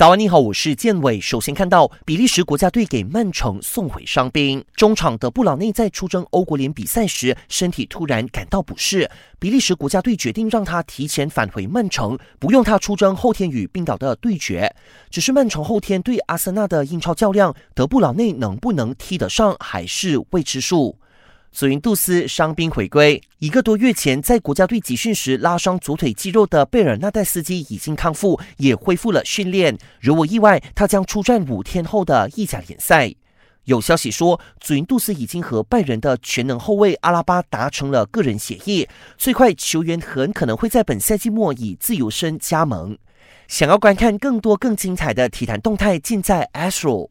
早安，你好，我是建伟。首先看到比利时国家队给曼城送回伤兵，中场的布劳内在出征欧国联比赛时，身体突然感到不适，比利时国家队决定让他提前返回曼城，不用他出征后天与冰岛的对决。只是曼城后天对阿森纳的英超较量，德布劳内能不能踢得上，还是未知数。索云杜斯伤兵回归，一个多月前在国家队集训时拉伤左腿肌肉的贝尔纳代斯基已经康复，也恢复了训练。如无意外，他将出战五天后的意甲联赛。有消息说，祖云杜斯已经和拜仁的全能后卫阿拉巴达成了个人协议，最快球员很可能会在本赛季末以自由身加盟。想要观看更多更精彩的体坛动态，尽在 Astro。